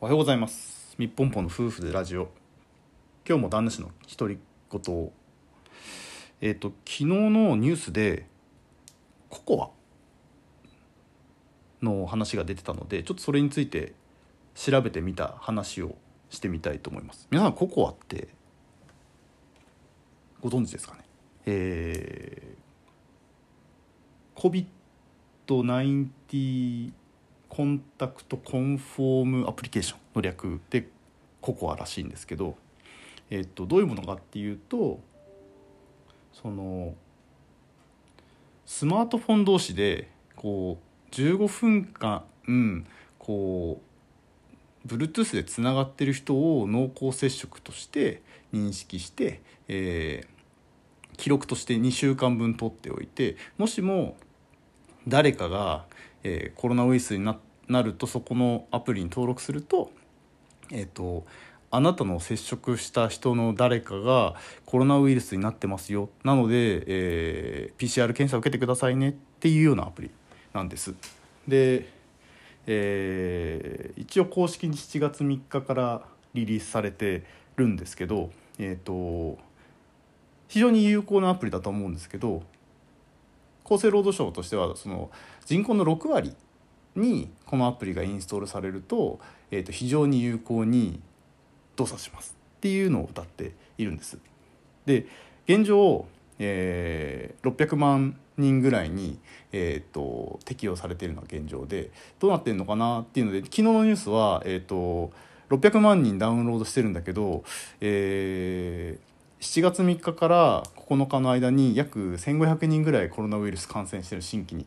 おはようございます。みっぽんぽの夫婦でラジオ。今日も旦那氏の独り言を。えっ、と昨日のニュースでココアの話が出てたのでちょっとそれについて調べてみた話をしてみたいと思います。皆さんココアってご存知ですかね？えー、COVID-19 コンタクトコンフォームアプリケーションの略でココアらしいんですけど、えっと、どういうものかっていうとそのスマートフォン同士でこう15分間、うん、こう Bluetooth でつながってる人を濃厚接触として認識して、えー、記録として2週間分取っておいてもしも誰かがえー、コロナウイルスにななるとそこのアプリに登録すると,、えーと、あなたの接触した人の誰かがコロナウイルスになってますよなので、えー、PCR 検査を受けてくださいねっていうようなアプリなんです。で、えー、一応公式に7月3日からリリースされてるんですけど、えーと非常に有効なアプリだと思うんですけど厚生労働省としてはその人口の6割にこのアプリがインストールされると,、えー、と非常に有効に動作しますっていうのを歌っているんです。で現状、えー、600万人ぐらいに、えーと、適用されているのが現状でどうなってるのかなっていうので昨日のニュースは、えーと、600万人ダウンロードしてるんだけど、えー、7月3日から9日の間に約1500人ぐらいコロナウイルス感染してる新規に。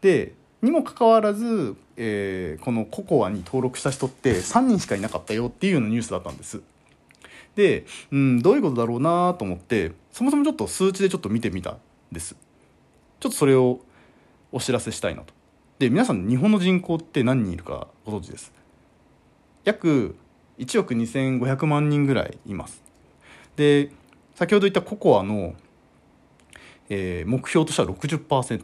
でにもかかわらず、えー、このココアに登録した人って3人しかいなかったよっていうようなニュースだったんです。で、うん、どういうことだろうなと思ってそもそもちょっと数値でちょっと見てみたんです。ちょっとそれをお知らせしたいなと。で皆さん日本の人口って何人いるかご存知です？約1億2500万人ぐらいいます。で先ほど言ったココアの、えー、目標としては60%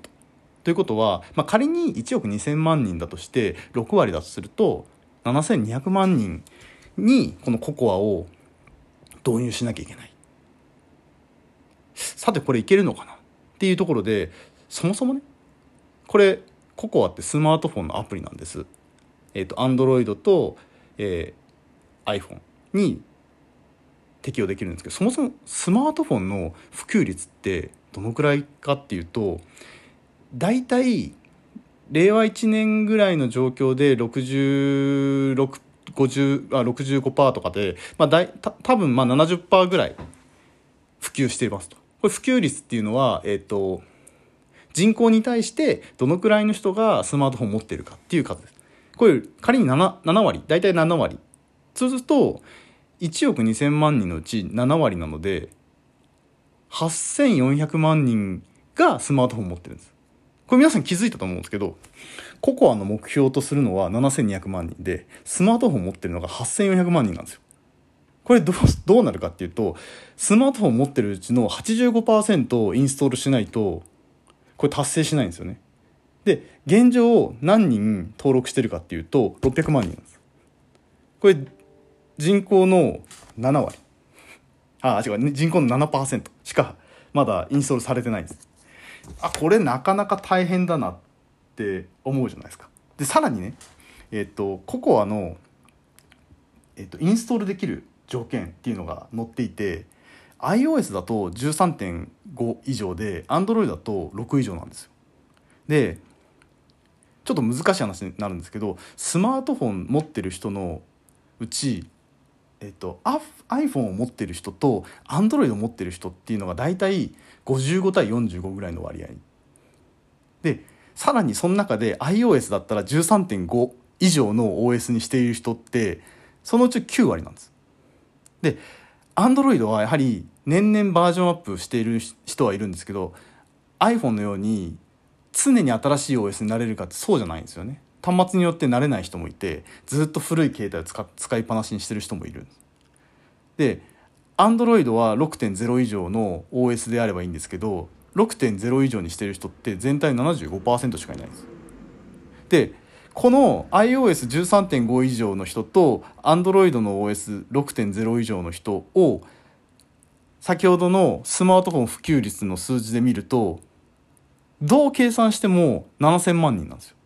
ということは、まあ、仮に1億2000万人だとして6割だとすると7200万人にこのココアを導入しなきゃいけないさてこれいけるのかなっていうところでそもそもねこれココアってスマートフォンのアプリなんです。えっ、ー、と Android と、えー、iPhone に適用できるんですけどそもそもスマートフォンの普及率ってどのくらいかっていうと大体令和1年ぐらいの状況で66 50あ65%とかで、まあ、だいた多分まあ70%ぐらい普及していますと。これ普及率っていうのは、えっ、ー、と人口に対してどのくらいの人がスマートフォンを持っているかっていう数です。これ仮に 7, 7割大体7割そうすると1億2000万人のうち7割なので8400万人がスマートフォン持ってるんです。これ皆さん気づいたと思うんですけどココアの目標とするのは7200万人でスマートフォン持ってるのが8400万人なんですよ。これどうどうなるかっていうとスマートフォン持ってるうちの85%をインストールしないとこれ達成しないんですよね。で現状何人登録してるかっていうと600万人なんです。これ人口の7割。あ違う。人口の7%しかまだインストールされてないんです。あこれなかなか大変だなって思うじゃないですか。でさらにねえっ、とココアの、えっ、と、インストールできる条件っていうのが載っていて iOS だと13.5以上で Android だと6以上なんですよ。でちょっと難しい話になるんですけどスマートフォン持ってる人のうちえっと、iPhone を持ってる人と Android を持ってる人っていうのが大体55対45ぐらいの割合。でさらにその中で iOS だったら13.5以上の OS にしている人ってそのうち9割なんです。で Android はやはり年々バージョンアップしている人はいるんですけど iPhone のように常に新しい OS になれるかってそうじゃないんですよね。端末によって慣れない人もいてずっと古い携帯を使使いっぱなしにしてる人もいるで Android は6.0以上の OS であればいいんですけど6.0以上にしてる人って全体75%しかいないですでこの iOS13.5 以上の人と Android の OS6.0 以上の人を先ほどのスマートフォン普及率の数字で見るとどう計算しても7000万人なんですよ。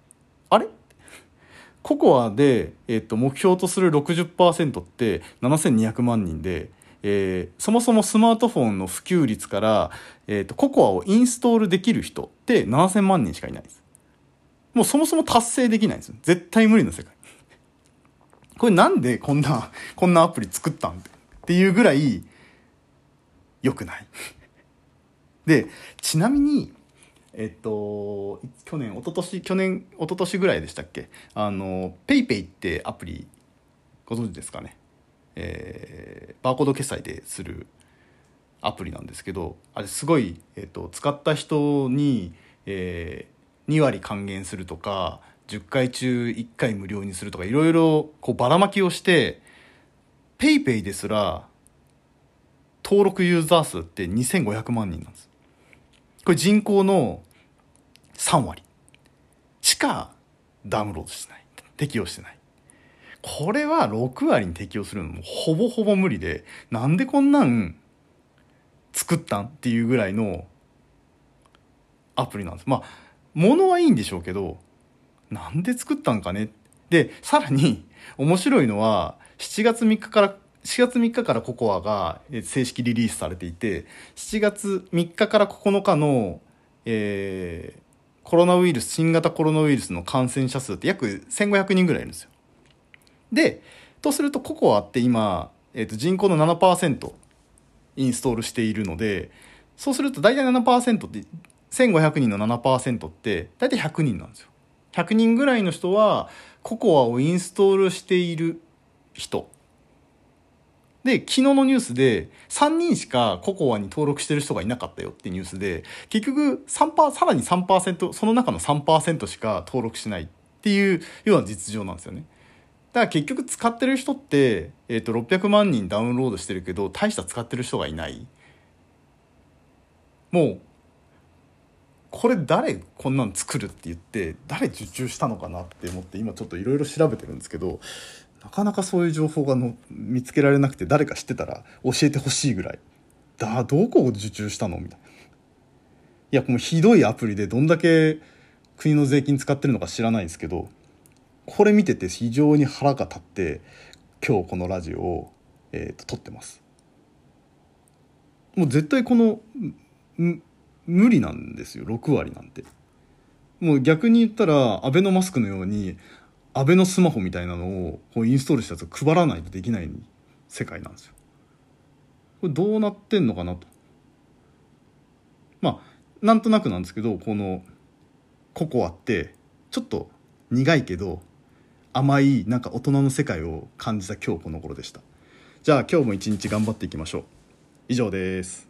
ココアで、えっと、目標とする60%って7200万人で、えー、そもそもスマートフォンの普及率から、えっと、ココアをインストールできる人って7000万人しかいないです。もうそもそも達成できないんですよ。絶対無理な世界。これなんでこんな、こんなアプリ作ったんっていうぐらい良くない。で、ちなみに、えっと、去年、一昨年去年、一昨年ぐらいでしたっけ？あの、PayPay ってアプリ、ご存知ですかね？えー、バーコード決済でするアプリなんですけど、あれすごい、えっと、使った人に、えー、2割還元するとか、10回中1回無料にするとか、いろいろこうばらまきをして、PayPay ですら、登録ユーザー数って2500万人なんです。これ人口の3割しかダウンロードしてない。適用してない。これは6割に適用するのもほぼほぼ無理で、なんでこんなん作ったんっていうぐらいのアプリなんです。まあ、物はいいんでしょうけど、なんで作ったんかねで、さらに面白いのは、7月3日から、4月3日からココアが正式リリースされていて、7月3日から9日の、えー、コロナウイルス、新型コロナウイルスの感染者数って約1500人ぐらいいるんですよ。で、とするとココアって今、えー、と人口の7%インストールしているので、そうすると大体7%って、1500人の7%って大体100人なんですよ。100人ぐらいの人はココアをインストールしている人。で、昨日のニュースで3人しかココアに登録してる人がいなかったよってニュースで、結局3%、さらに3%、その中の3%しか登録しないっていうような実情なんですよね。だから結局使ってる人って、えっ、ー、と、600万人ダウンロードしてるけど、大した使ってる人がいない。もう、これ誰こんなの作るって言って誰受注したのかなって思って今ちょっといろいろ調べてるんですけどなかなかそういう情報がの見つけられなくて誰か知ってたら教えてほしいぐらい。だどこを受注したの？みたいな。いやもうひどいアプリでどんだけ国の税金使ってるのか知らないですけどこれ見てて非常に腹が立って今日このラジオを、えーと、と撮ってます。もう絶対この無理なんですよ。6割なんて。もう逆に言ったらアベノマスクのようにアベノスマホみたいなのをこうインストールしたやつを配らないとできない世界なんですよ。これどうなってんのかなと。まあなんとなくなんですけどこのココアってちょっと苦いけど甘いなんか大人の世界を感じた今日この頃でした。じゃあ今日も一日頑張っていきましょう。以上です。